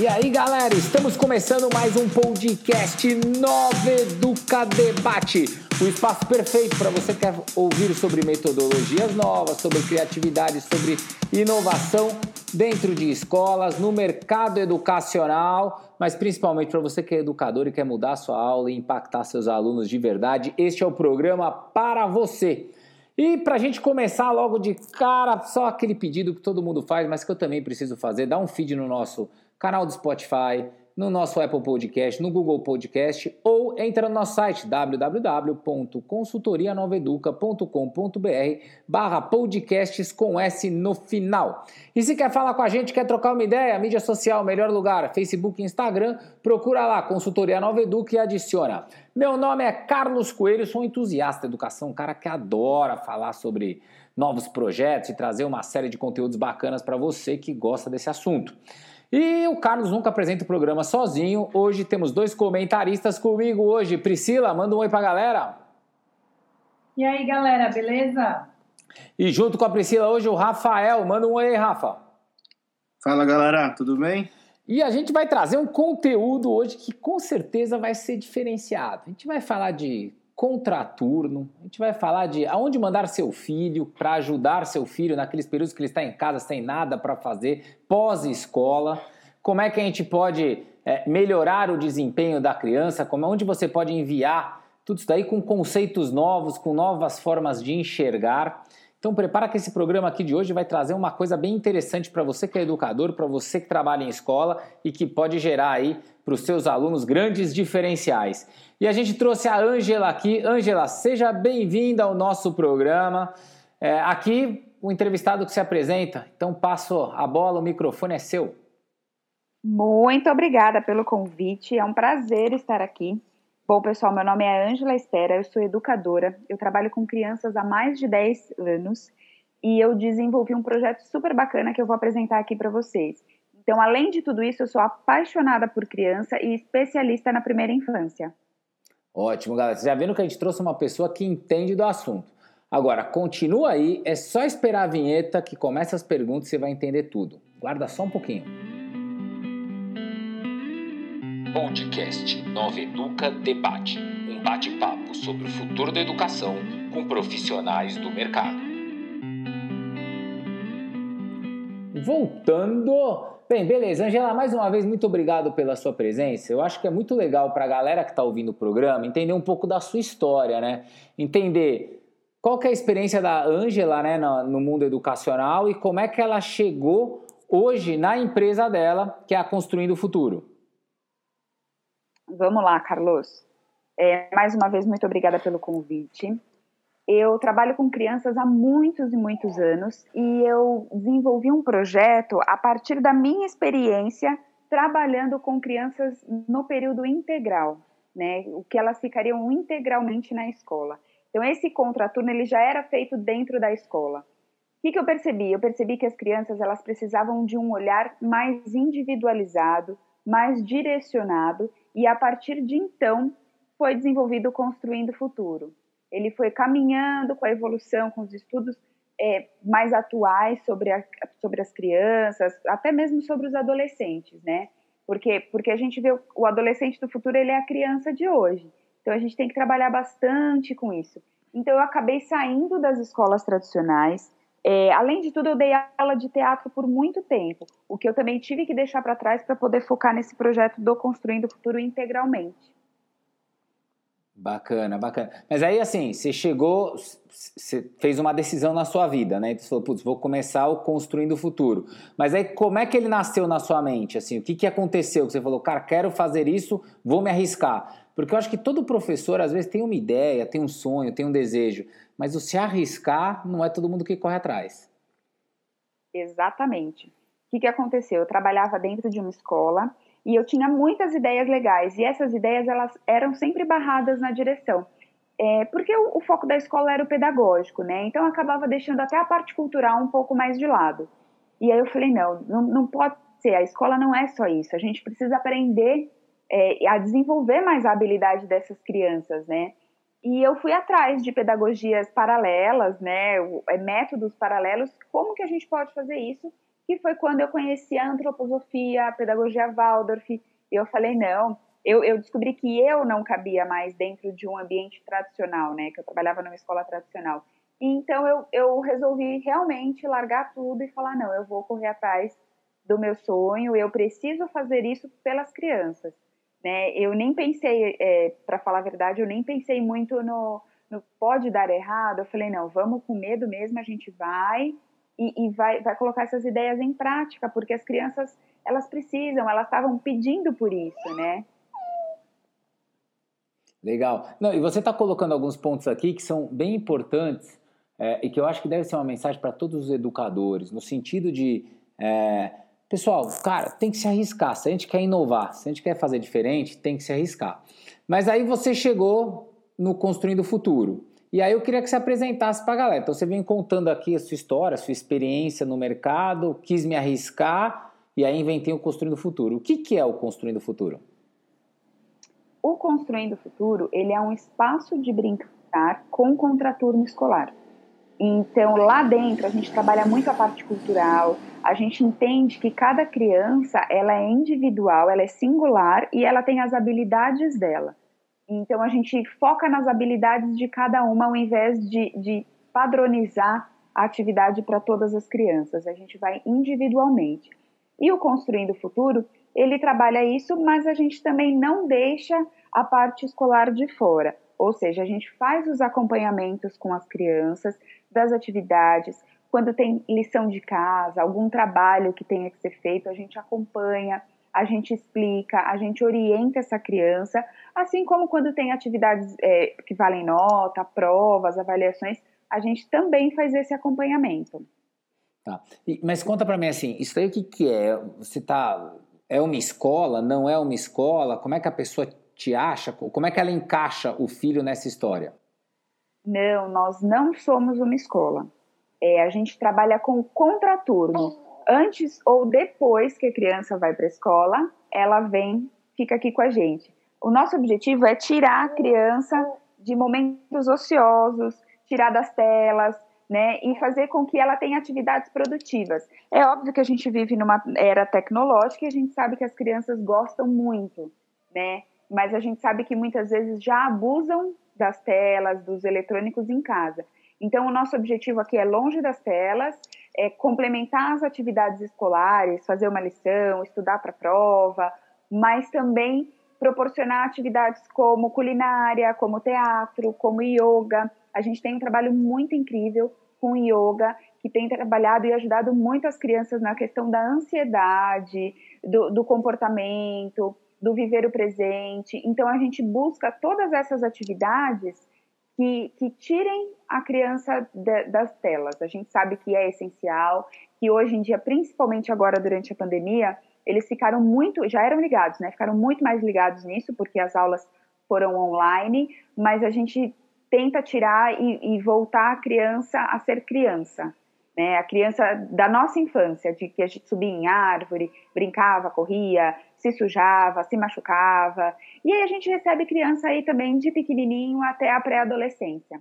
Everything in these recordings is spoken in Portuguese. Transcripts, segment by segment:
E aí, galera, estamos começando mais um podcast Nova Educa Debate. O espaço perfeito para você que quer ouvir sobre metodologias novas, sobre criatividade, sobre inovação dentro de escolas, no mercado educacional, mas principalmente para você que é educador e quer mudar sua aula e impactar seus alunos de verdade. Este é o programa para você. E para a gente começar logo de cara, só aquele pedido que todo mundo faz, mas que eu também preciso fazer, dá um feed no nosso canal do Spotify, no nosso Apple Podcast, no Google Podcast ou entra no nosso site www.consultorianoveduca.com.br barra podcasts com S no final. E se quer falar com a gente, quer trocar uma ideia, mídia social, melhor lugar, Facebook Instagram, procura lá, Consultoria Nova Educa e adiciona. Meu nome é Carlos Coelho, sou um entusiasta da educação, um cara que adora falar sobre novos projetos e trazer uma série de conteúdos bacanas para você que gosta desse assunto. E o Carlos nunca apresenta o programa sozinho. Hoje temos dois comentaristas comigo hoje. Priscila, manda um oi pra galera. E aí, galera, beleza? E junto com a Priscila hoje o Rafael. Manda um oi, Rafa. Fala, galera, tudo bem? E a gente vai trazer um conteúdo hoje que com certeza vai ser diferenciado. A gente vai falar de contraturno. A gente vai falar de aonde mandar seu filho para ajudar seu filho naqueles períodos que ele está em casa sem nada para fazer, pós-escola. Como é que a gente pode é, melhorar o desempenho da criança? Como onde você pode enviar tudo isso daí com conceitos novos, com novas formas de enxergar. Então prepara que esse programa aqui de hoje vai trazer uma coisa bem interessante para você que é educador, para você que trabalha em escola e que pode gerar aí para os seus alunos grandes diferenciais. E a gente trouxe a Ângela aqui. Ângela, seja bem-vinda ao nosso programa. É, aqui o entrevistado que se apresenta. Então passo a bola, o microfone é seu. Muito obrigada pelo convite. É um prazer estar aqui. Bom, pessoal, meu nome é Ângela Estera, eu sou educadora, eu trabalho com crianças há mais de 10 anos e eu desenvolvi um projeto super bacana que eu vou apresentar aqui para vocês. Então, além de tudo isso, eu sou apaixonada por criança e especialista na primeira infância. Ótimo, galera. Vocês já viram que a gente trouxe uma pessoa que entende do assunto. Agora, continua aí, é só esperar a vinheta que começa as perguntas e você vai entender tudo. Guarda só um pouquinho. Podcast Nova Educa Debate um bate-papo sobre o futuro da educação com profissionais do mercado. Voltando. Bem, beleza. Angela, mais uma vez, muito obrigado pela sua presença. Eu acho que é muito legal para a galera que está ouvindo o programa entender um pouco da sua história, né? Entender qual é a experiência da Angela né, no mundo educacional e como é que ela chegou hoje na empresa dela, que é a Construindo o Futuro. Vamos lá, Carlos. É, mais uma vez, muito obrigada pelo convite. Eu trabalho com crianças há muitos e muitos anos e eu desenvolvi um projeto a partir da minha experiência trabalhando com crianças no período integral, né? O que elas ficariam integralmente na escola. Então esse contraturno ele já era feito dentro da escola. O que, que eu percebi? Eu percebi que as crianças elas precisavam de um olhar mais individualizado, mais direcionado e a partir de então foi desenvolvido Construindo o Futuro. Ele foi caminhando com a evolução, com os estudos é, mais atuais sobre, a, sobre as crianças, até mesmo sobre os adolescentes, né? Porque, porque a gente vê o, o adolescente do futuro, ele é a criança de hoje. Então a gente tem que trabalhar bastante com isso. Então eu acabei saindo das escolas tradicionais, é, além de tudo, eu dei aula de teatro por muito tempo, o que eu também tive que deixar para trás para poder focar nesse projeto do Construindo o Futuro integralmente. Bacana, bacana. Mas aí, assim, você chegou, você fez uma decisão na sua vida, né? Você falou, putz, vou começar o Construindo o Futuro. Mas aí, como é que ele nasceu na sua mente? Assim, o que, que aconteceu? Você falou, cara, quero fazer isso, vou me arriscar. Porque eu acho que todo professor, às vezes, tem uma ideia, tem um sonho, tem um desejo. Mas o se arriscar não é todo mundo que corre atrás. Exatamente. O que, que aconteceu? Eu trabalhava dentro de uma escola e eu tinha muitas ideias legais e essas ideias elas eram sempre barradas na direção. É, porque o, o, foco da escola era o pedagógico, né? Então eu acabava deixando até a parte cultural um pouco mais de lado. E aí eu falei, não, não, não pode ser, a escola não é só isso, a gente precisa aprender é, a desenvolver mais a habilidade dessas crianças, né? E eu fui atrás de pedagogias paralelas, né, é, métodos paralelos, como que a gente pode fazer isso que foi quando eu conheci a antroposofia, a pedagogia Waldorf, e eu falei, não, eu, eu, descobri que eu não cabia mais dentro de um ambiente tradicional, né, que eu trabalhava numa escola tradicional. Então eu, eu resolvi realmente largar tudo e falar, não, eu vou correr atrás do meu sonho, eu preciso fazer isso pelas crianças. Né? Eu nem pensei, é, para falar a verdade, eu nem pensei muito no, no, pode dar errado. Eu falei, não, vamos com medo mesmo, a gente vai e, e vai, vai colocar essas ideias em prática, porque as crianças, elas precisam, elas estavam pedindo por isso, né? Legal. Não, e você está colocando alguns pontos aqui que são bem importantes é, e que eu acho que deve ser uma mensagem para todos os educadores, no sentido de é, Pessoal, cara, tem que se arriscar. Se a gente quer inovar, se a gente quer fazer diferente, tem que se arriscar. Mas aí você chegou no Construindo o Futuro. E aí eu queria que você apresentasse para a galera. Então você vem contando aqui a sua história, a sua experiência no mercado, quis me arriscar e aí inventei o Construindo o Futuro. O que, que é o Construindo o Futuro? O Construindo o Futuro, ele é um espaço de brincar com contraturno escolar. Então, lá dentro, a gente trabalha muito a parte cultural, a gente entende que cada criança, ela é individual, ela é singular e ela tem as habilidades dela. Então, a gente foca nas habilidades de cada uma ao invés de, de padronizar a atividade para todas as crianças. A gente vai individualmente. E o Construindo o Futuro, ele trabalha isso, mas a gente também não deixa a parte escolar de fora. Ou seja, a gente faz os acompanhamentos com as crianças, das atividades, quando tem lição de casa, algum trabalho que tenha que ser feito, a gente acompanha, a gente explica, a gente orienta essa criança, assim como quando tem atividades é, que valem nota, provas, avaliações, a gente também faz esse acompanhamento. Tá. E, mas conta para mim assim, isso aí o que, que é? Você tá é uma escola? Não é uma escola? Como é que a pessoa te acha? Como é que ela encaixa o filho nessa história? Não, nós não somos uma escola. É, a gente trabalha com contraturno. Antes ou depois que a criança vai para a escola, ela vem, fica aqui com a gente. O nosso objetivo é tirar a criança de momentos ociosos, tirar das telas, né, e fazer com que ela tenha atividades produtivas. É óbvio que a gente vive numa era tecnológica e a gente sabe que as crianças gostam muito, né, mas a gente sabe que muitas vezes já abusam das telas, dos eletrônicos em casa. Então, o nosso objetivo aqui é longe das telas, é complementar as atividades escolares, fazer uma lição, estudar para prova, mas também proporcionar atividades como culinária, como teatro, como yoga. A gente tem um trabalho muito incrível com yoga, que tem trabalhado e ajudado muito as crianças na questão da ansiedade, do, do comportamento, do viver o presente. Então, a gente busca todas essas atividades que, que tirem a criança das telas. A gente sabe que é essencial, que hoje em dia, principalmente agora durante a pandemia, eles ficaram muito, já eram ligados, né? Ficaram muito mais ligados nisso, porque as aulas foram online, mas a gente tenta tirar e, e voltar a criança a ser criança. Né? A criança da nossa infância, de que a gente subia em árvore, brincava, corria, se sujava, se machucava. E aí a gente recebe criança aí também de pequenininho até a pré-adolescência.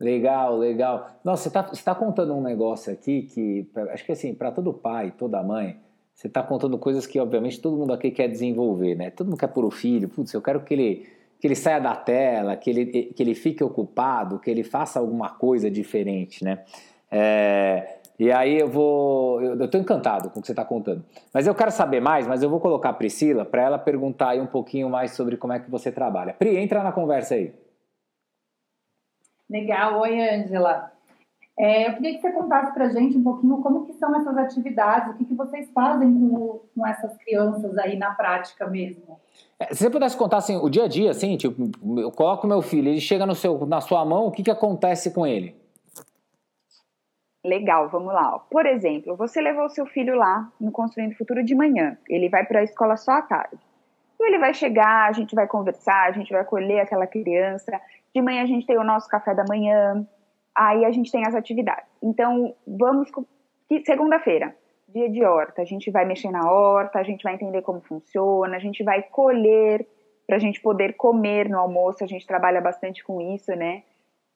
Legal, legal. Nossa, você está tá contando um negócio aqui que, acho que assim, para todo pai, toda mãe, você está contando coisas que, obviamente, todo mundo aqui quer desenvolver, né? Todo mundo quer pôr o filho, putz, eu quero que ele, que ele saia da tela, que ele, que ele fique ocupado, que ele faça alguma coisa diferente, né? É, e aí eu vou. Eu estou encantado com o que você está contando. Mas eu quero saber mais, mas eu vou colocar a Priscila para ela perguntar aí um pouquinho mais sobre como é que você trabalha. Pri, entra na conversa aí. Legal, oi Ângela. É, eu queria que você contasse para a gente um pouquinho como que são essas atividades, o que, que vocês fazem com, com essas crianças aí na prática mesmo. É, se você pudesse contar assim, o dia a dia, assim, tipo, eu coloco meu filho, ele chega no seu, na sua mão, o que, que acontece com ele? Legal, vamos lá. Por exemplo, você levou seu filho lá no Construindo Futuro de manhã, ele vai para a escola só à tarde. Então ele vai chegar, a gente vai conversar, a gente vai acolher aquela criança. De manhã a gente tem o nosso café da manhã, aí a gente tem as atividades. Então, vamos. Segunda-feira, dia de horta, a gente vai mexer na horta, a gente vai entender como funciona, a gente vai colher para a gente poder comer no almoço, a gente trabalha bastante com isso, né?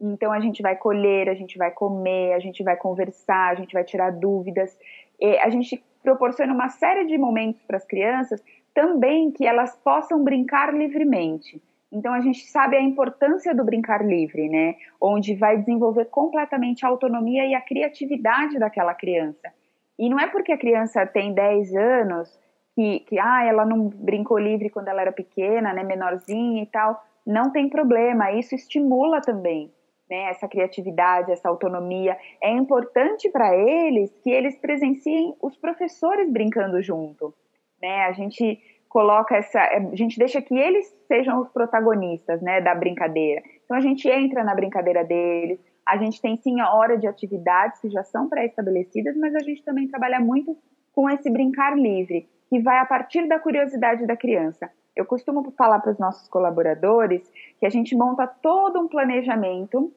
Então a gente vai colher, a gente vai comer, a gente vai conversar, a gente vai tirar dúvidas. E a gente proporciona uma série de momentos para as crianças também que elas possam brincar livremente. Então a gente sabe a importância do brincar livre, né? Onde vai desenvolver completamente a autonomia e a criatividade daquela criança. E não é porque a criança tem 10 anos que, que ah, ela não brincou livre quando ela era pequena, né, menorzinha e tal. Não tem problema, isso estimula também né, essa criatividade, essa autonomia. É importante para eles que eles presenciem os professores brincando junto. Né? A gente coloca essa, a gente deixa que eles sejam os protagonistas, né, da brincadeira. Então a gente entra na brincadeira deles. A gente tem sim a hora de atividades que já são pré-estabelecidas, mas a gente também trabalha muito com esse brincar livre, que vai a partir da curiosidade da criança. Eu costumo falar para os nossos colaboradores que a gente monta todo um planejamento,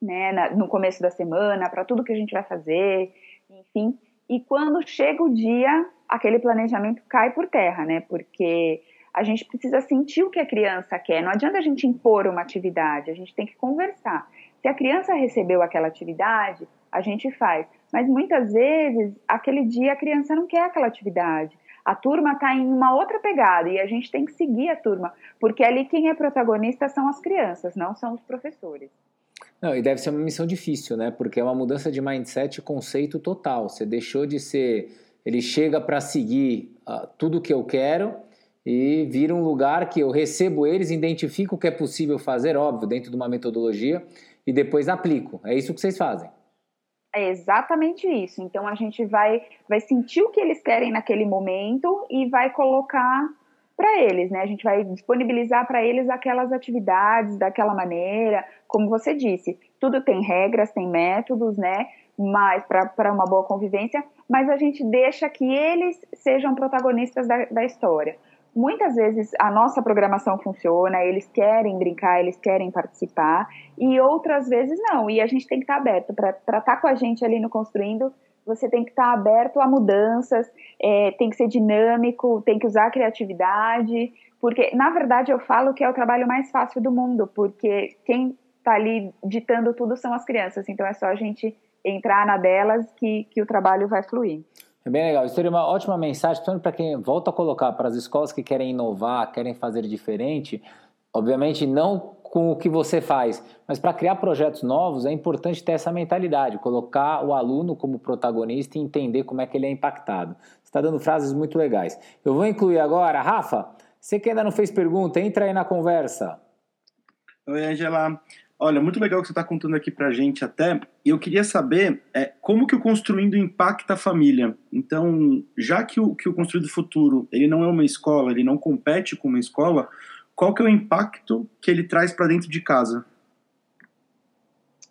né, na, no começo da semana, para tudo que a gente vai fazer, enfim. E quando chega o dia, aquele planejamento cai por terra, né? Porque a gente precisa sentir o que a criança quer. Não adianta a gente impor uma atividade, a gente tem que conversar. Se a criança recebeu aquela atividade, a gente faz. Mas muitas vezes, aquele dia a criança não quer aquela atividade. A turma está em uma outra pegada e a gente tem que seguir a turma, porque ali quem é protagonista são as crianças, não são os professores. Não, e deve ser uma missão difícil, né? Porque é uma mudança de mindset e conceito total. Você deixou de ser. Ele chega para seguir uh, tudo que eu quero e vira um lugar que eu recebo eles, identifico o que é possível fazer, óbvio, dentro de uma metodologia, e depois aplico. É isso que vocês fazem. É exatamente isso. Então a gente vai, vai sentir o que eles querem naquele momento e vai colocar para eles, né? A gente vai disponibilizar para eles aquelas atividades daquela maneira, como você disse, tudo tem regras, tem métodos, né? Mas para uma boa convivência, mas a gente deixa que eles sejam protagonistas da, da história muitas vezes a nossa programação funciona, eles querem brincar, eles querem participar, e outras vezes não. E a gente tem que estar aberto para estar tá com a gente ali no Construindo. Você tem que estar aberto a mudanças, é, tem que ser dinâmico, tem que usar a criatividade, porque na verdade eu falo que é o trabalho mais fácil do mundo, porque quem está ali ditando tudo são as crianças, então é só a gente entrar na delas que, que o trabalho vai fluir. É bem legal. Isso seria uma ótima mensagem, tanto para quem volta a colocar para as escolas que querem inovar, querem fazer diferente. Obviamente, não com o que você faz, mas para criar projetos novos é importante ter essa mentalidade, colocar o aluno como protagonista e entender como é que ele é impactado. Você está dando frases muito legais. Eu vou incluir agora, Rafa, você que ainda não fez pergunta, entra aí na conversa. Oi, Angela. Olha, muito legal que você está contando aqui para a gente até. E eu queria saber é, como que o Construindo impacta a família. Então, já que o, que o Construindo Futuro ele não é uma escola, ele não compete com uma escola, qual que é o impacto que ele traz para dentro de casa?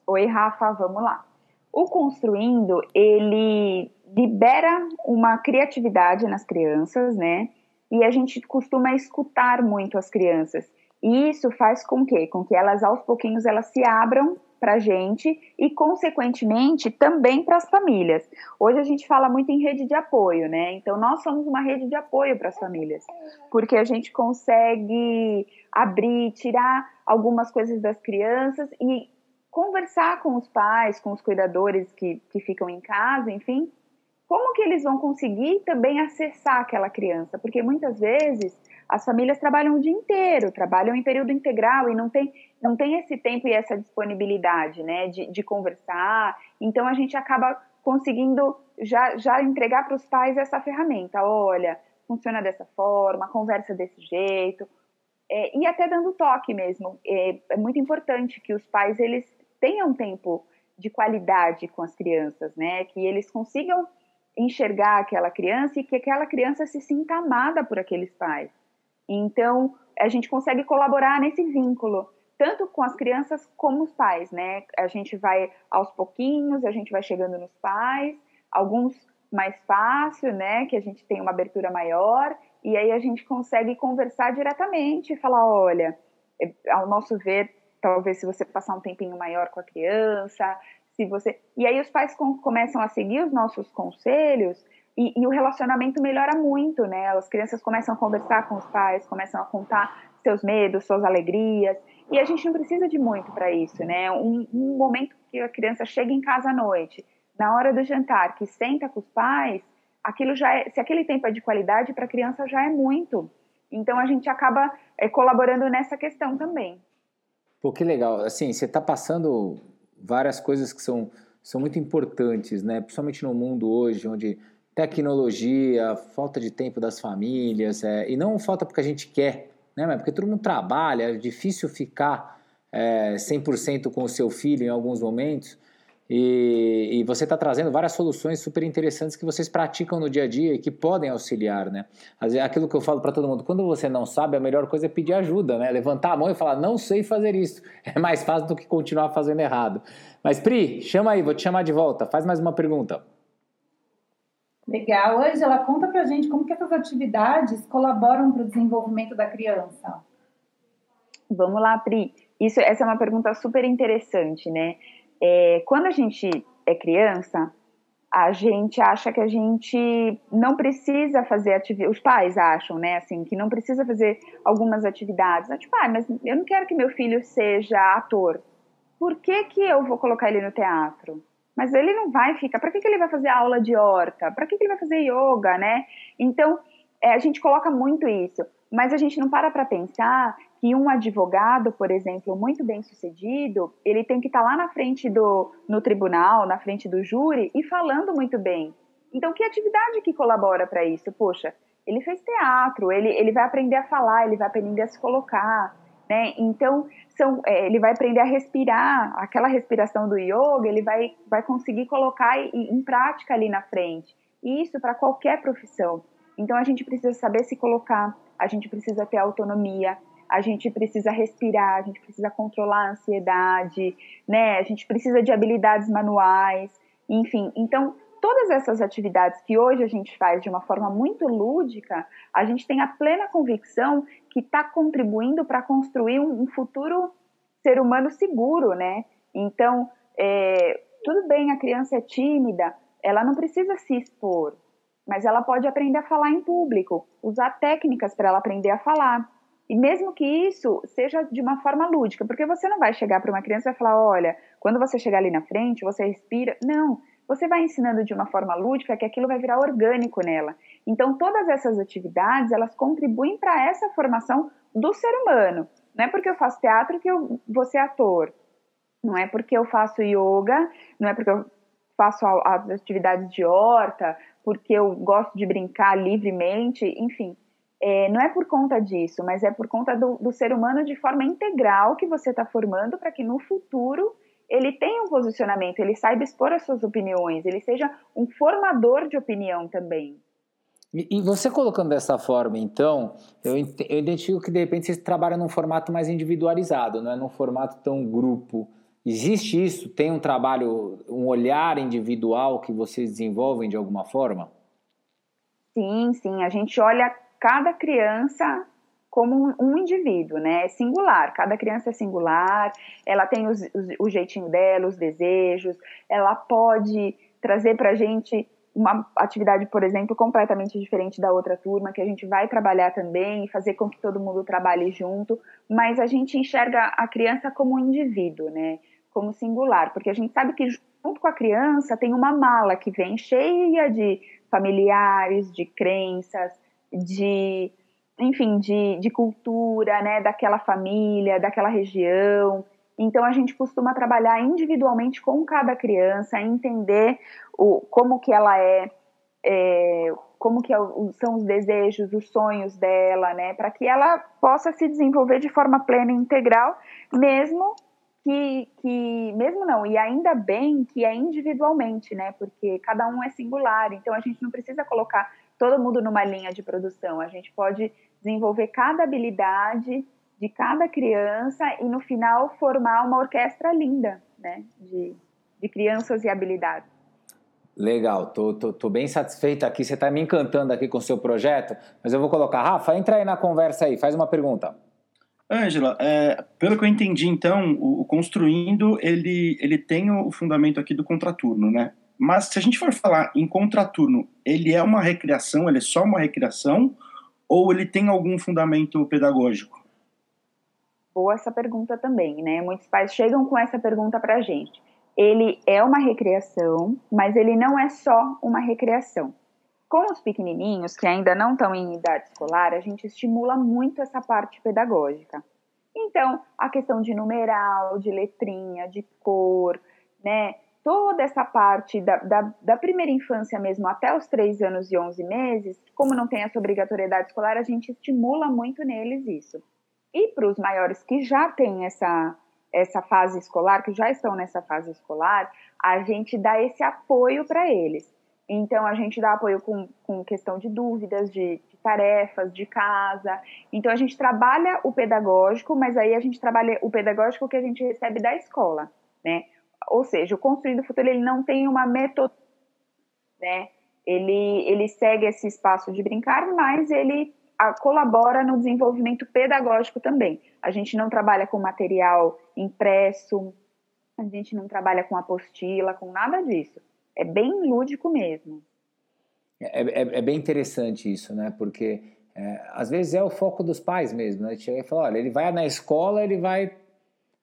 Oi, Rafa, vamos lá. O Construindo, ele libera uma criatividade nas crianças, né? E a gente costuma escutar muito as crianças. E isso faz com que, com que elas aos pouquinhos elas se abram para a gente e, consequentemente, também para as famílias. Hoje a gente fala muito em rede de apoio, né? Então, nós somos uma rede de apoio para as famílias, porque a gente consegue abrir, tirar algumas coisas das crianças e conversar com os pais, com os cuidadores que, que ficam em casa, enfim, como que eles vão conseguir também acessar aquela criança? Porque muitas vezes as famílias trabalham o dia inteiro, trabalham em período integral e não tem, não tem esse tempo e essa disponibilidade, né, de, de conversar. Então a gente acaba conseguindo já, já entregar para os pais essa ferramenta. Olha, funciona dessa forma, conversa desse jeito. É, e até dando toque mesmo. É, é muito importante que os pais eles tenham tempo de qualidade com as crianças, né? Que eles consigam enxergar aquela criança e que aquela criança se sinta amada por aqueles pais. Então, a gente consegue colaborar nesse vínculo, tanto com as crianças como os pais, né? A gente vai aos pouquinhos, a gente vai chegando nos pais, alguns mais fácil, né? Que a gente tem uma abertura maior, e aí a gente consegue conversar diretamente, falar, olha, é, ao nosso ver, talvez se você passar um tempinho maior com a criança, se você. E aí os pais com, começam a seguir os nossos conselhos e, e, o relacionamento melhora muito, né? As crianças começam a conversar com os pais, começam a contar seus medos, suas alegrias. E a gente não precisa de muito para isso, né? Um, um, momento que a criança chega em casa à noite, na hora do jantar, que senta com os pais, aquilo já é, se aquele tempo é de qualidade, para a criança já é muito. Então a gente acaba é, colaborando nessa questão também. Pô, que legal. Assim, você está passando várias coisas que são, são muito importantes, né? Principalmente no mundo hoje, onde tecnologia, falta de tempo das famílias, é, e não falta porque a gente quer, né? Mas porque todo mundo trabalha, é difícil ficar é, 100% com o seu filho em alguns momentos. E, e você está trazendo várias soluções super interessantes que vocês praticam no dia a dia e que podem auxiliar, né? Aquilo que eu falo para todo mundo, quando você não sabe, a melhor coisa é pedir ajuda, né? Levantar a mão e falar, não sei fazer isso. É mais fácil do que continuar fazendo errado. Mas Pri, chama aí, vou te chamar de volta. Faz mais uma pergunta. Legal. Angela, conta pra gente como que essas atividades colaboram para o desenvolvimento da criança. Vamos lá, Pri. Isso, essa é uma pergunta super interessante, né? É, quando a gente é criança, a gente acha que a gente não precisa fazer atividades, os pais acham, né, assim, que não precisa fazer algumas atividades. Tipo, ah, mas eu não quero que meu filho seja ator. Por que, que eu vou colocar ele no teatro? Mas ele não vai ficar. Para que, que ele vai fazer aula de horta? Para que, que ele vai fazer yoga, né? Então, é, a gente coloca muito isso. Mas a gente não para para pensar que um advogado, por exemplo, muito bem sucedido, ele tem que estar tá lá na frente do no tribunal, na frente do júri e falando muito bem. Então, que atividade que colabora para isso? Poxa, ele fez teatro, ele, ele vai aprender a falar, ele vai aprender a se colocar, né? Então, são, é, ele vai aprender a respirar, aquela respiração do yoga, ele vai, vai conseguir colocar em, em prática ali na frente. E isso para qualquer profissão. Então, a gente precisa saber se colocar, a gente precisa ter autonomia, a gente precisa respirar, a gente precisa controlar a ansiedade, né? A gente precisa de habilidades manuais, enfim. Então, todas essas atividades que hoje a gente faz de uma forma muito lúdica, a gente tem a plena convicção que está contribuindo para construir um, futuro ser humano seguro, né? Então, é, tudo bem, a criança é tímida, ela não precisa se expor, mas ela pode aprender a falar em público, usar técnicas para ela aprender a falar. E mesmo que isso seja de uma forma lúdica, porque você não vai chegar para uma criança e falar: olha, quando você chegar ali na frente, você respira. Não, você vai ensinando de uma forma lúdica que aquilo vai virar orgânico nela. Então, todas essas atividades, elas contribuem para essa formação do ser humano. Não é porque eu faço teatro que eu vou ser ator. Não é porque eu faço yoga, não é porque eu faço as atividades de horta, porque eu gosto de brincar livremente, enfim é, não é por conta disso, mas é por conta do, do ser humano de forma integral que você está formando para que no futuro ele tenha um posicionamento, ele saiba expor as suas opiniões, ele seja um formador de opinião também. E, você colocando dessa forma, então, eu, eu identifico que de repente você trabalha num formato mais individualizado, não é num formato tão grupo. Existe isso? Tem um trabalho, um olhar individual que vocês desenvolvem de alguma forma? Sim, sim. A gente olha cada criança como um, indivíduo, né? É singular. Cada criança é singular. Ela tem os, os, o jeitinho dela, os desejos. Ela pode trazer para a gente uma atividade, por exemplo, completamente diferente da outra turma, que a gente vai trabalhar também fazer com que todo mundo trabalhe junto, mas a gente enxerga a criança como um indivíduo, né? Como singular, porque a gente sabe que junto com a criança tem uma mala que vem cheia de familiares, de crenças, de, enfim, de, de cultura, né, daquela família, daquela região. Então a gente costuma trabalhar individualmente com cada criança, entender o, como que ela é, é como que é são os desejos, os sonhos dela, né, para que ela possa se desenvolver de forma plena e integral, mesmo que, que, mesmo não, e ainda bem que é individualmente, né, porque cada um é singular, então a gente não precisa colocar todo mundo numa linha de produção. A gente pode desenvolver cada habilidade de cada criança e no final formar uma orquestra linda, né, de, de crianças e habilidades. Legal, tô, tô, tô, bem satisfeito aqui. Você está me encantando aqui com o seu projeto, mas eu vou colocar. Rafa, entra aí na conversa aí, faz uma pergunta. Ângela, é, pelo que eu entendi, então, o, o, Construindo, ele, ele tem o fundamento aqui do contraturno, né? Mas se a gente for falar em contraturno, ele é uma recreação, ele é só uma recreação, ou ele tem algum fundamento pedagógico? Boa essa pergunta também, né? Muitos pais chegam com essa pergunta para a gente. Ele é uma recreação, mas ele não é só uma recreação. Com os pequenininhos, que ainda não estão em idade escolar, a gente estimula muito essa parte pedagógica. Então, a questão de numeral, de letrinha, de cor, né? Toda essa parte da, da, da, primeira infância mesmo até os 3 anos e 11 meses, como não tem essa obrigatoriedade escolar, a gente estimula muito neles isso. E para os maiores que já têm essa, essa fase escolar, que já estão nessa fase escolar, a gente dá esse apoio para eles. Então, a gente dá apoio com, com questão de dúvidas, de, de, tarefas, de casa. Então, a gente trabalha o pedagógico, mas aí a gente trabalha o pedagógico que a gente recebe da escola, né? Ou seja, o Construindo o Futuro, ele não tem uma metodologia, né? Ele, ele segue esse espaço de brincar, mas ele a, colabora no desenvolvimento pedagógico também. A gente não trabalha com material impresso, a gente não trabalha com apostila, com nada disso. É bem lúdico mesmo. É, é, é bem interessante isso, né? Porque é, às vezes é o foco dos pais mesmo, né? Chega e fala, olha, ele vai na escola, ele vai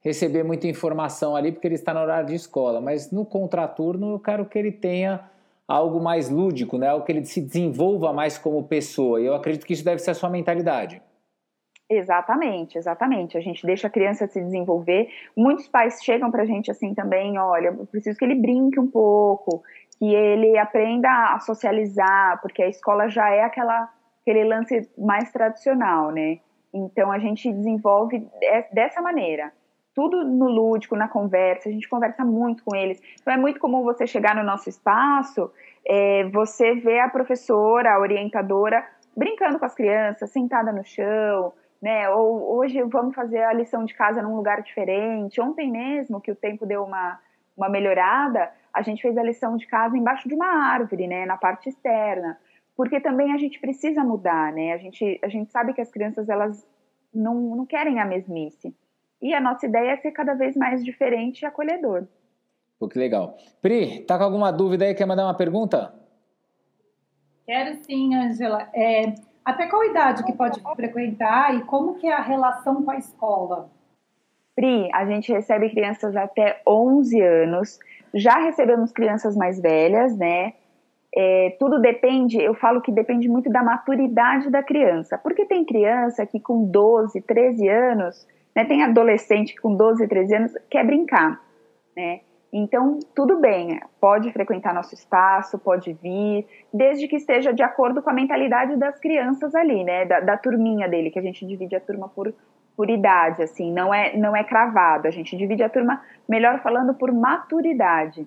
receber muita informação ali porque ele está no horário de escola, mas no contraturno eu quero que ele tenha algo mais lúdico, né? Algo que ele se desenvolva mais como pessoa. E eu acredito que isso deve ser a sua mentalidade. Exatamente, exatamente. A gente deixa a criança se desenvolver. Muitos pais chegam para a gente assim também, olha, eu preciso que ele brinque um pouco, que ele aprenda a socializar, porque a escola já é aquela aquele lance mais tradicional, né? Então a gente desenvolve dessa maneira. Tudo no lúdico, na conversa, a gente conversa muito com eles. Então é muito comum você chegar no nosso espaço, é, você vê a professora, a orientadora, brincando com as crianças, sentada no chão, né? Ou hoje vamos fazer a lição de casa num lugar diferente. Ontem mesmo, que o tempo deu uma, uma melhorada, a gente fez a lição de casa embaixo de uma árvore, né? Na parte externa. Porque também a gente precisa mudar, né? A gente, a gente sabe que as crianças, elas não, não querem a mesmice. E a nossa ideia é ser cada vez mais diferente e acolhedor. Pô, que legal. Pri, tá com alguma dúvida aí? Quer mandar uma pergunta? Quero sim, Angela. É, até qual idade que pode frequentar e como que é a relação com a escola? Pri, a gente recebe crianças até 11 anos, já recebemos crianças mais velhas, né? É, tudo depende, eu falo que depende muito da maturidade da criança, porque tem criança que com 12, 13 anos, né, tem adolescente que com 12, 13 anos quer brincar, né? Então, tudo bem, pode frequentar nosso espaço, pode vir, desde que esteja de acordo com a mentalidade das crianças ali, né? Da, da turminha dele, que a gente divide a turma por, por idade, assim, não é, não é cravado, a gente divide a turma, melhor falando, por maturidade.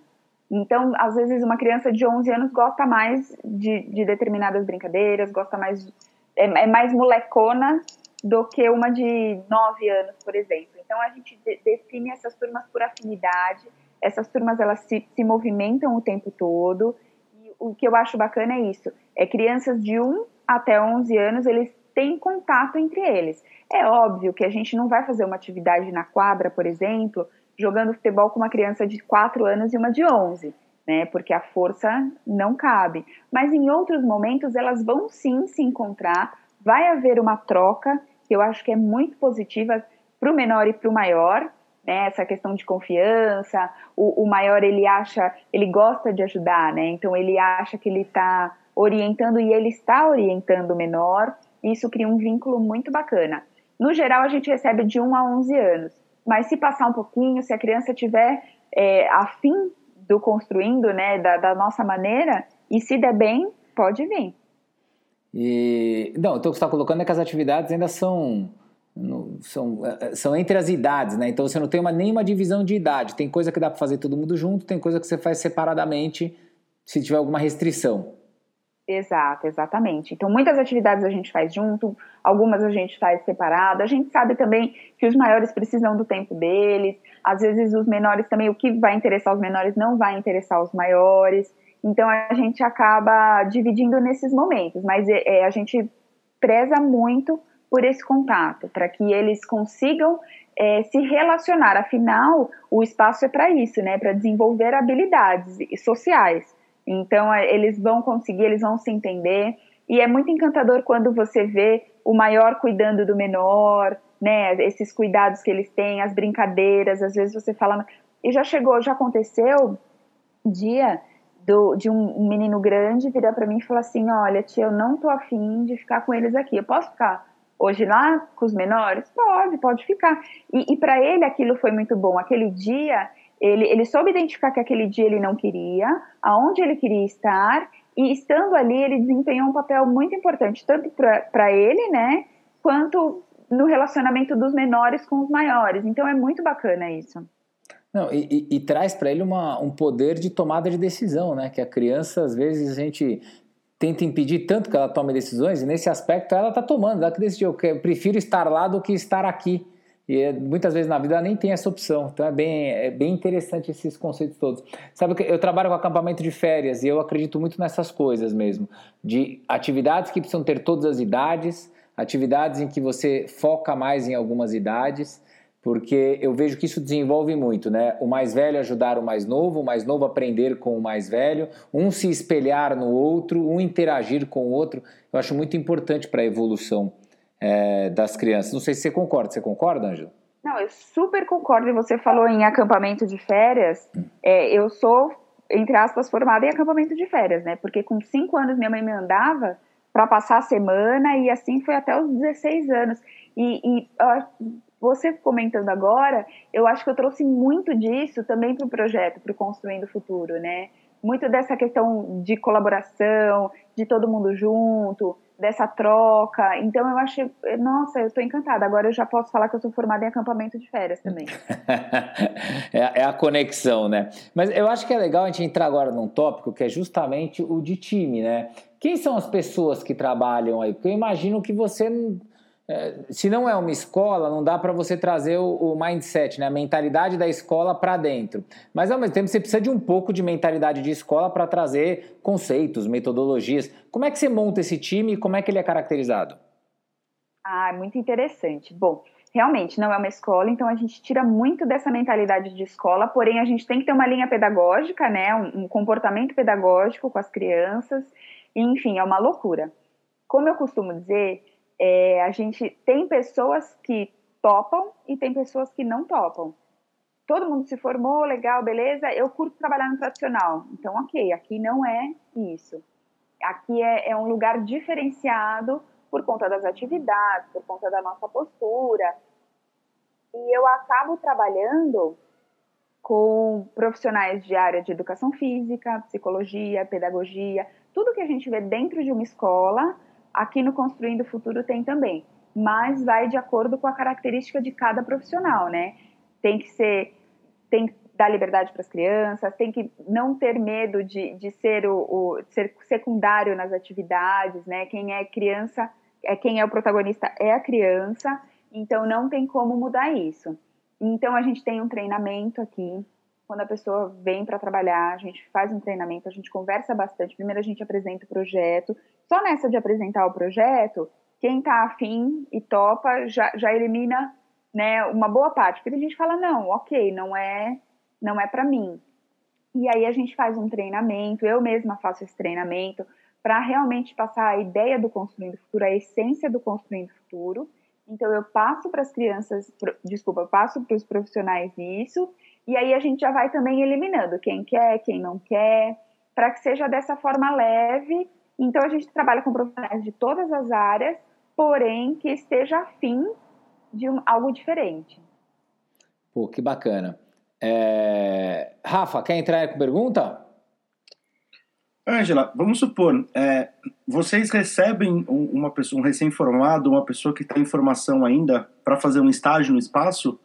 Então, às vezes, uma criança de 11 anos gosta mais de, de determinadas brincadeiras, gosta mais. É, é, mais molecona do que uma de 9 anos, por exemplo. Então, a gente de, define essas turmas por afinidade essas turmas elas se, se movimentam o tempo todo. E o que eu acho bacana é isso: é crianças de 1 até 11 anos, eles têm contato entre eles. É óbvio que a gente não vai fazer uma atividade na quadra, por exemplo, jogando futebol com uma criança de 4 anos e uma de 11, né? Porque a força não cabe. Mas em outros momentos elas vão sim se encontrar, vai haver uma troca, que eu acho que é muito positiva para o menor e para o maior, né, essa questão de confiança, o, o, maior ele acha, ele gosta de ajudar, né, então ele acha que ele está orientando e ele está orientando o menor, isso cria um vínculo muito bacana. No geral, a gente recebe de 1 a 11 anos, mas se passar um pouquinho, se a criança tiver é, afim do construindo, né, da, da nossa maneira, e se der bem, pode vir. E, não, então o que você está colocando é que as atividades ainda são são, é, é, são entre as idades, né? Então você não tem uma, nenhuma divisão de idade. Tem coisa que dá para fazer todo mundo junto, tem coisa que você faz separadamente se tiver alguma restrição. Exato, exatamente. Então muitas atividades a gente faz junto, algumas a gente faz separado. A gente sabe também que os maiores precisam do tempo deles, às vezes os menores também, o que vai interessar os menores não vai interessar os maiores. Então a gente acaba dividindo nesses momentos, mas é, é a gente preza muito por esse contato, para que eles consigam é, se relacionar. Afinal, o espaço é para isso, né? Para desenvolver habilidades sociais. Então, é, eles vão conseguir, eles vão se entender. E é muito encantador quando você vê o maior cuidando do menor, né, esses cuidados que eles têm, as brincadeiras, às vezes você fala, e já chegou, já aconteceu dia do, de um menino grande virar para mim e falar assim, olha tia, eu não tô afim de ficar com eles aqui, eu posso ficar hoje lá com os menores? Pode, pode ficar. E, e para ele aquilo foi muito bom, aquele dia ele, ele soube identificar que aquele dia ele não queria, aonde ele queria estar, e estando ali ele desempenhou um papel muito importante, tanto para ele, né, quanto no relacionamento dos menores com os maiores. Então é muito bacana isso. Não, e, e, e traz para ele uma, um poder de tomada de decisão, né? Que a criança, às vezes, a gente tenta impedir tanto que ela tome decisões, e nesse aspecto ela está tomando, ela que decidiu, eu prefiro estar lá do que estar aqui. E é, muitas vezes na vida ela nem tem essa opção. Então é bem, é bem interessante esses conceitos todos. Sabe que eu trabalho com acampamento de férias e eu acredito muito nessas coisas mesmo. De atividades que precisam ter todas as idades, atividades em que você foca mais em algumas idades, porque eu vejo que isso desenvolve muito, né? O mais velho ajudar o mais novo, o mais novo aprender com o mais velho, um se espelhar no outro, um interagir com o outro. Eu acho muito importante para a evolução é, das crianças. Não sei se você concorda. Você concorda, Ângela? Não, eu super concordo. E você falou em acampamento de férias. É, eu sou, entre aspas, formada em acampamento de férias, né? Porque com cinco anos minha mãe me mandava para passar a semana e assim foi até os 16 anos. E, e você comentando agora, eu acho que eu trouxe muito disso também para o projeto, para o Construindo o Futuro, né? Muito dessa questão de colaboração, de todo mundo junto, dessa troca. Então eu achei, nossa, eu estou encantada. Agora eu já posso falar que eu sou formada em acampamento de férias também. é, é, a conexão, né? Mas eu acho que é legal a gente entrar agora num tópico que é justamente o de time, né? Quem são as pessoas que trabalham aí? Porque eu imagino que você se não é uma escola, não dá para você trazer o, o, mindset, né, a mentalidade da escola para dentro. Mas ao mesmo tempo você precisa de um pouco de mentalidade de escola para trazer conceitos, metodologias. Como é que você monta esse time e como é que ele é caracterizado? Ah, muito interessante. Bom, realmente não é uma escola, então a gente tira muito dessa mentalidade de escola, porém a gente tem que ter uma linha pedagógica, né, um, um comportamento pedagógico com as crianças, enfim, é uma loucura. Como eu costumo dizer, é, a gente tem pessoas que topam e tem pessoas que não topam. Todo mundo se formou, legal, beleza. Eu curto trabalhar no tradicional. Então, ok, aqui não é isso. Aqui é, é um lugar diferenciado por conta das atividades, por conta da nossa postura. E eu acabo trabalhando com profissionais de área de educação física, psicologia, pedagogia, tudo que a gente vê dentro de uma escola Aqui no Construindo o Futuro tem também, mas vai de acordo com a característica de cada profissional, né? Tem que ser, tem que dar liberdade para as crianças, tem que não ter medo de, de ser o, o ser secundário nas atividades, né? Quem é criança, é quem é o protagonista é a criança, então não tem como mudar isso. Então a gente tem um treinamento aqui quando a pessoa vem para trabalhar, a gente faz um treinamento, a gente conversa bastante. Primeiro a gente apresenta o projeto. Só nessa de apresentar o projeto, quem está afim e topa já, já elimina né, uma boa parte. Porque a gente fala, não, ok, não é, não é para mim. E aí a gente faz um treinamento, eu mesma faço esse treinamento, para realmente passar a ideia do Construindo Futuro, a essência do Construindo Futuro. Então eu passo para as crianças, desculpa, eu passo para os profissionais isso, e aí a gente já vai também eliminando quem quer, quem não quer, para que seja dessa forma leve. Então a gente trabalha com profissionais de todas as áreas, porém que esteja afim de um, algo diferente. Pô, que bacana. É... Rafa, quer entrar com pergunta? Ângela, vamos supor, é, vocês recebem uma pessoa, um recém-formado, uma pessoa que está em formação ainda, para fazer um estágio no espaço?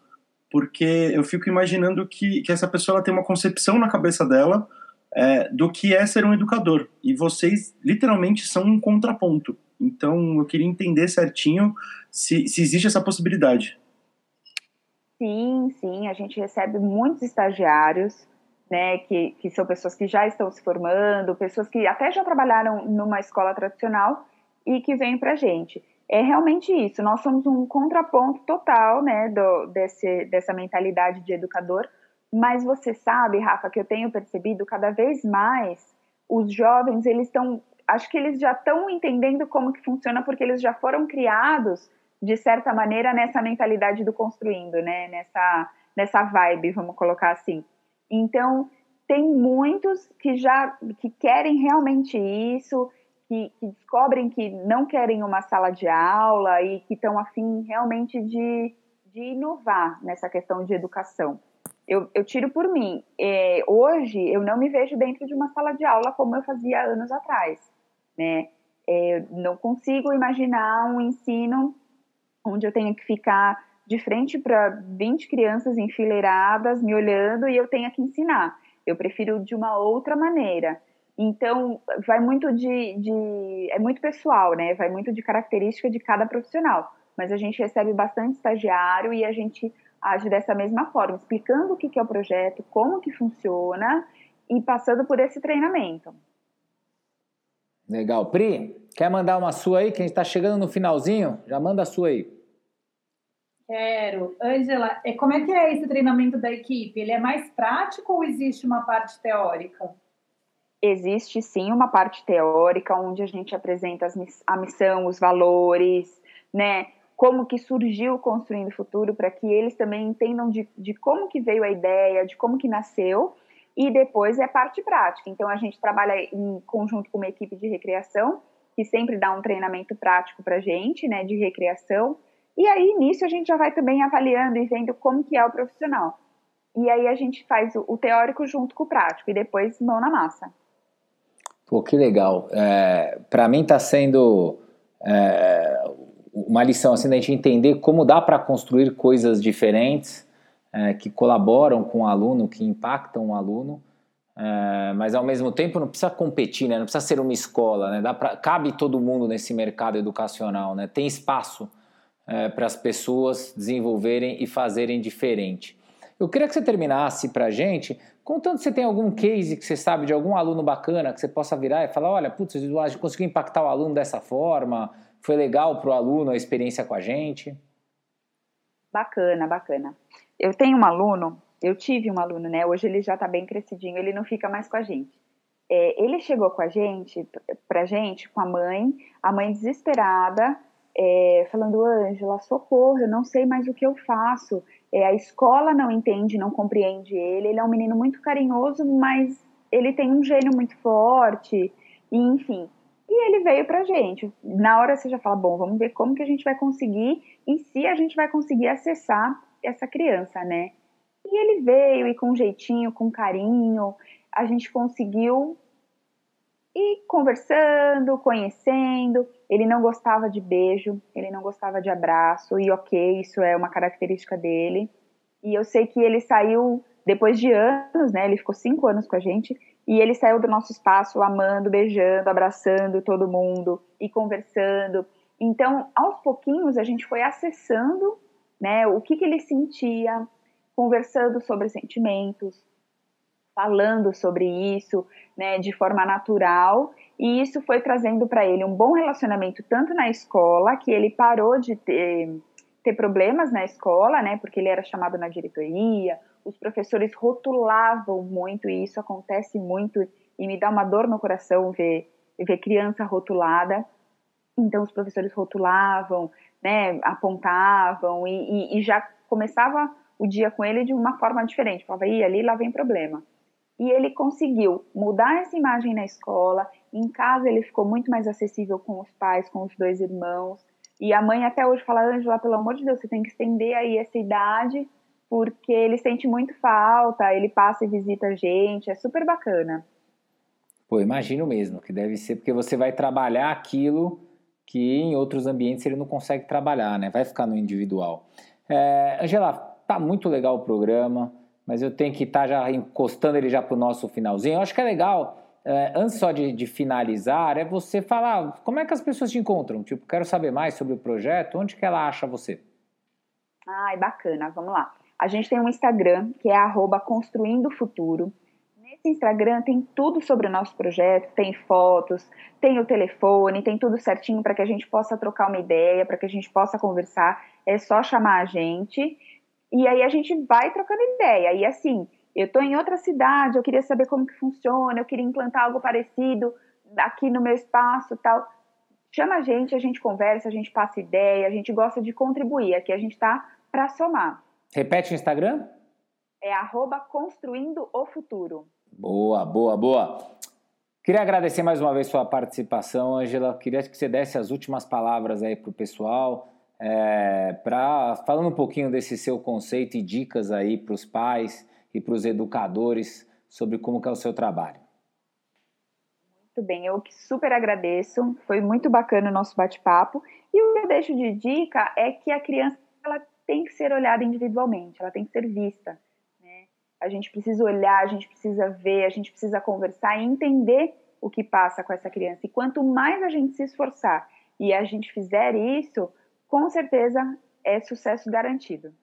porque eu fico imaginando que, que essa pessoa tem uma concepção na cabeça dela é, do que é ser um educador. E vocês, literalmente, são um contraponto. Então, eu queria entender certinho se, se existe essa possibilidade. Sim, sim. A gente recebe muitos estagiários, né, que, que são pessoas que já estão se formando, pessoas que até já trabalharam numa escola tradicional e que vêm para a gente é realmente isso. Nós somos um contraponto total, né, do, desse, dessa mentalidade de educador. Mas você sabe, Rafa, que eu tenho percebido cada vez mais os jovens, eles estão, acho que eles já estão entendendo como que funciona porque eles já foram criados de certa maneira, nessa mentalidade do construindo, né? Nessa, nessa vibe, vamos colocar assim. Então, tem muitos que já que querem realmente isso, que, que descobrem que não querem uma sala de aula e que estão afim realmente de, de inovar nessa questão de educação. Eu, eu tiro por mim. É, hoje, eu não me vejo dentro de uma sala de aula como eu fazia anos atrás. Né? É, não consigo imaginar um ensino onde eu tenho que ficar de frente para 20 crianças enfileiradas me olhando e eu tenha que ensinar. Eu prefiro de uma outra maneira. Então, vai muito de, de, É muito pessoal, né? Vai muito de característica de cada profissional. Mas a gente recebe bastante estagiário e a gente age dessa mesma forma, explicando o que é o projeto, como que funciona e passando por esse treinamento. Legal. Pri, quer mandar uma sua aí, que a gente está chegando no finalzinho? Já manda a sua aí. Quero. Ângela, como é que é esse treinamento da equipe? Ele é mais prático ou existe uma parte teórica? Existe sim uma parte teórica, onde a gente apresenta a missão, os valores, né? Como que surgiu Construindo o Futuro, para que eles também entendam de, de como que veio a ideia, de como que nasceu, e depois é parte prática. Então, a gente trabalha em conjunto com uma equipe de recreação, que sempre dá um treinamento prático para a gente, né, de recreação, e aí, nisso, a gente já vai também avaliando e vendo como que é o profissional. E aí a gente faz o, o teórico junto com o prático, e depois mão na massa. Pô, que legal. É, para mim está sendo... É, uma lição assim da gente entender como dá para construir coisas diferentes é, que colaboram com o aluno, que impactam o aluno, é, mas ao mesmo tempo não precisa competir, né? não precisa ser uma escola, né? Dá pra, cabe todo mundo nesse mercado educacional, né? tem espaço é, para as pessoas desenvolverem e fazerem diferente. Eu queria que você terminasse para a gente contando se tem algum case que você sabe de algum aluno bacana que você possa virar e falar, olha, putz, eu consegui impactar o aluno dessa forma, foi legal para o aluno a experiência com a gente? Bacana, bacana. Eu tenho um aluno, eu tive um aluno, né? Hoje ele já está bem crescidinho, ele não fica mais com a gente. É, ele chegou com a gente, pra gente, com a mãe, a mãe desesperada, é, falando, Ângela, socorro, eu não sei mais o que eu faço. É, a escola não entende, não compreende ele. Ele é um menino muito carinhoso, mas ele tem um gênio muito forte. E, enfim, e ele veio pra gente. Na hora você já fala, bom, vamos ver como que a gente vai conseguir e se a gente vai conseguir acessar essa criança, né? E ele veio e com jeitinho, com carinho, a gente conseguiu ir conversando, conhecendo. Ele não gostava de beijo, ele não gostava de abraço, e ok, isso é uma característica dele. E eu sei que ele saiu depois de anos, né? Ele ficou cinco anos com a gente e ele saiu do nosso espaço amando, beijando, abraçando todo mundo e conversando. Então, aos pouquinhos, a gente foi acessando né, o que, que ele sentia, conversando sobre sentimentos, falando sobre isso né, de forma natural. E isso foi trazendo para ele um bom relacionamento, tanto na escola, que ele parou de ter, ter problemas na escola, né, porque ele era chamado na diretoria, os professores rotulavam muito, e isso acontece muito, e me dá uma dor no coração ver, ver criança rotulada. Então, os professores rotulavam, né, apontavam, e, e, e já começava o dia com ele de uma forma diferente. Falava, ih, ali lá vem problema. E ele conseguiu mudar essa imagem na escola. Em casa, ele ficou muito mais acessível com os pais, com os dois irmãos. E a mãe até hoje fala, Angela, pelo amor de Deus, você tem que estender aí essa idade porque ele sente muito falta, ele passa e visita a gente, é super bacana. Pô, imagino mesmo que deve ser porque você vai trabalhar aquilo que em outros ambientes ele não consegue trabalhar, né? Vai ficar no individual. É, Angela, tá muito legal o programa, mas eu tenho que estar tá já encostando ele já para o nosso finalzinho. Eu acho que é legal, é, antes só de, de, finalizar, é você falar como é que as pessoas te encontram. Tipo, quero saber mais sobre o projeto, onde que ela acha você? Ai, bacana, vamos lá. A gente tem um Instagram que é arroba Construindo Futuro. Nesse Instagram tem tudo sobre o nosso projeto, tem fotos, tem o telefone, tem tudo certinho para que a gente possa trocar uma ideia, para que a gente possa conversar. É só chamar a gente e aí a gente vai trocando ideia. E assim, eu estou em outra cidade, eu queria saber como que funciona, eu queria implantar algo parecido aqui no meu espaço tal. chama a gente, a gente conversa, a gente passa ideia, a gente gosta de contribuir. Aqui a gente está para somar. Repete o Instagram? É arroba construindo o futuro. Boa, boa, boa. Queria agradecer mais uma vez sua participação, Angela. Queria que você desse as últimas palavras aí para o pessoal, é, para falando um pouquinho desse seu conceito e dicas aí para os pais e para os educadores sobre como é o seu trabalho. Muito bem, eu super agradeço. Foi muito bacana o nosso bate-papo. E o que eu deixo de dica é que a criança tem que ser olhada individualmente, ela tem que ser vista. Né? A gente precisa olhar, a gente precisa ver, a gente precisa conversar e entender o que passa com essa criança. E quanto mais a gente se esforçar e a gente fizer isso, com certeza é sucesso garantido.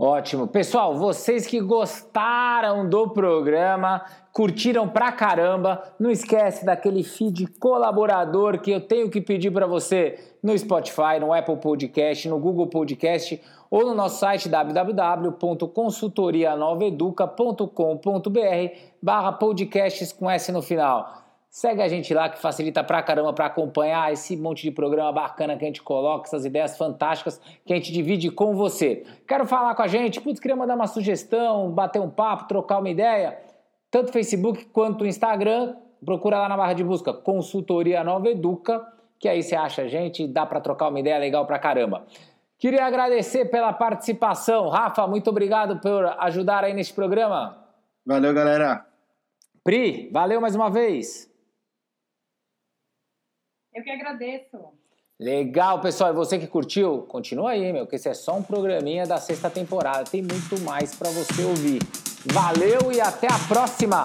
Ótimo. Pessoal, vocês que gostaram do programa, curtiram pra caramba, não esquece daquele feed colaborador que eu tenho que pedir para você no Spotify, no Apple Podcast, no Google Podcast ou no nosso site www.consultorianoveduca.com.br barra podcasts com S no final. Segue a gente lá que facilita pra caramba para acompanhar esse monte de programa bacana que a gente coloca, essas ideias fantásticas que a gente divide com você. Quero falar com a gente, putz, queria mandar uma sugestão, bater um papo, trocar uma ideia, tanto Facebook quanto Instagram, procura lá na barra de busca Consultoria Nova Educa, que aí você acha a gente e dá para trocar uma ideia legal pra caramba. Queria agradecer pela participação. Rafa, muito obrigado por ajudar aí nesse programa. Valeu, galera. Pri, valeu mais uma vez. Eu que agradeço. Legal, pessoal. E você que curtiu, continua aí, meu, que esse é só um programinha da sexta temporada. Tem muito mais para você ouvir. Valeu e até a próxima!